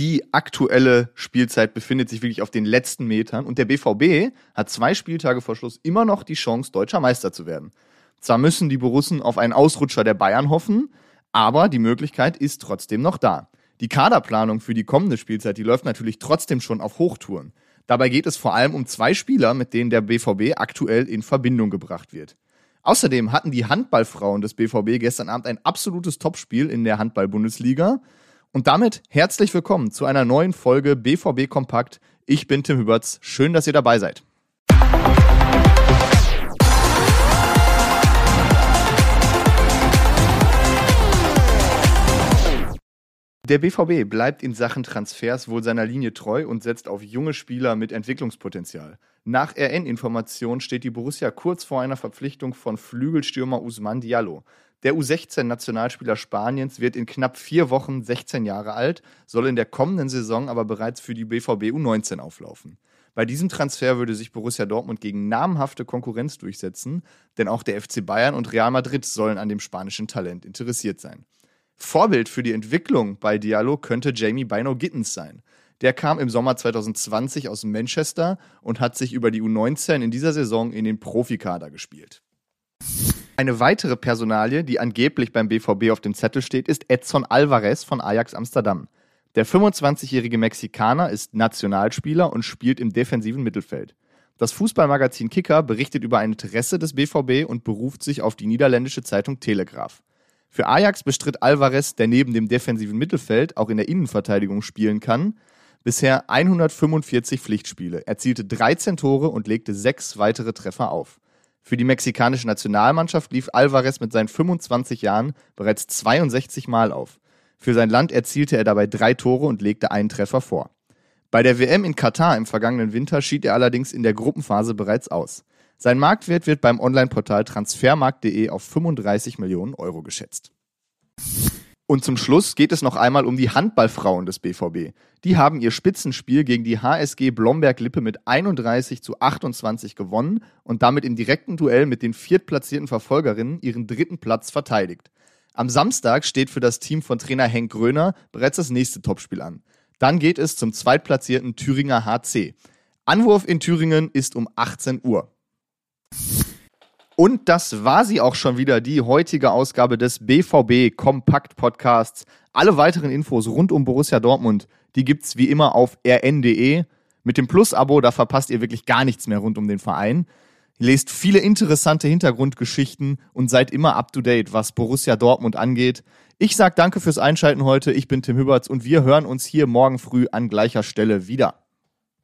Die aktuelle Spielzeit befindet sich wirklich auf den letzten Metern und der BVB hat zwei Spieltage vor Schluss immer noch die Chance, deutscher Meister zu werden. Zwar müssen die Borussen auf einen Ausrutscher der Bayern hoffen, aber die Möglichkeit ist trotzdem noch da. Die Kaderplanung für die kommende Spielzeit, die läuft natürlich trotzdem schon auf Hochtouren. Dabei geht es vor allem um zwei Spieler, mit denen der BVB aktuell in Verbindung gebracht wird. Außerdem hatten die Handballfrauen des BVB gestern Abend ein absolutes Topspiel in der Handball-Bundesliga. Und damit herzlich willkommen zu einer neuen Folge BVB Kompakt. Ich bin Tim Hüberts. Schön, dass ihr dabei seid. Der BVB bleibt in Sachen Transfers wohl seiner Linie treu und setzt auf junge Spieler mit Entwicklungspotenzial. Nach RN-Informationen steht die Borussia kurz vor einer Verpflichtung von Flügelstürmer Usman Diallo. Der U16-Nationalspieler Spaniens wird in knapp vier Wochen 16 Jahre alt, soll in der kommenden Saison aber bereits für die BVB U19 auflaufen. Bei diesem Transfer würde sich Borussia Dortmund gegen namhafte Konkurrenz durchsetzen, denn auch der FC Bayern und Real Madrid sollen an dem spanischen Talent interessiert sein. Vorbild für die Entwicklung bei Diallo könnte Jamie Bino Gittens sein. Der kam im Sommer 2020 aus Manchester und hat sich über die U19 in dieser Saison in den Profikader gespielt. Eine weitere Personalie, die angeblich beim BVB auf dem Zettel steht, ist Edson Alvarez von Ajax Amsterdam. Der 25-jährige Mexikaner ist Nationalspieler und spielt im defensiven Mittelfeld. Das Fußballmagazin Kicker berichtet über ein Interesse des BVB und beruft sich auf die niederländische Zeitung Telegraph. Für Ajax bestritt Alvarez, der neben dem defensiven Mittelfeld auch in der Innenverteidigung spielen kann, bisher 145 Pflichtspiele, erzielte 13 Tore und legte sechs weitere Treffer auf. Für die mexikanische Nationalmannschaft lief Alvarez mit seinen 25 Jahren bereits 62 Mal auf. Für sein Land erzielte er dabei drei Tore und legte einen Treffer vor. Bei der WM in Katar im vergangenen Winter schied er allerdings in der Gruppenphase bereits aus. Sein Marktwert wird beim Online-Portal transfermarkt.de auf 35 Millionen Euro geschätzt. Und zum Schluss geht es noch einmal um die Handballfrauen des BVB. Die haben ihr Spitzenspiel gegen die HSG Blomberg-Lippe mit 31 zu 28 gewonnen und damit im direkten Duell mit den viertplatzierten Verfolgerinnen ihren dritten Platz verteidigt. Am Samstag steht für das Team von Trainer Henk Gröner bereits das nächste Topspiel an. Dann geht es zum zweitplatzierten Thüringer HC. Anwurf in Thüringen ist um 18 Uhr. Und das war sie auch schon wieder, die heutige Ausgabe des BVB Kompakt Podcasts. Alle weiteren Infos rund um Borussia Dortmund, die gibt's wie immer auf rn.de. Mit dem Plus-Abo, da verpasst ihr wirklich gar nichts mehr rund um den Verein. Ihr lest viele interessante Hintergrundgeschichten und seid immer up to date, was Borussia Dortmund angeht. Ich sag danke fürs Einschalten heute. Ich bin Tim Hüberts und wir hören uns hier morgen früh an gleicher Stelle wieder.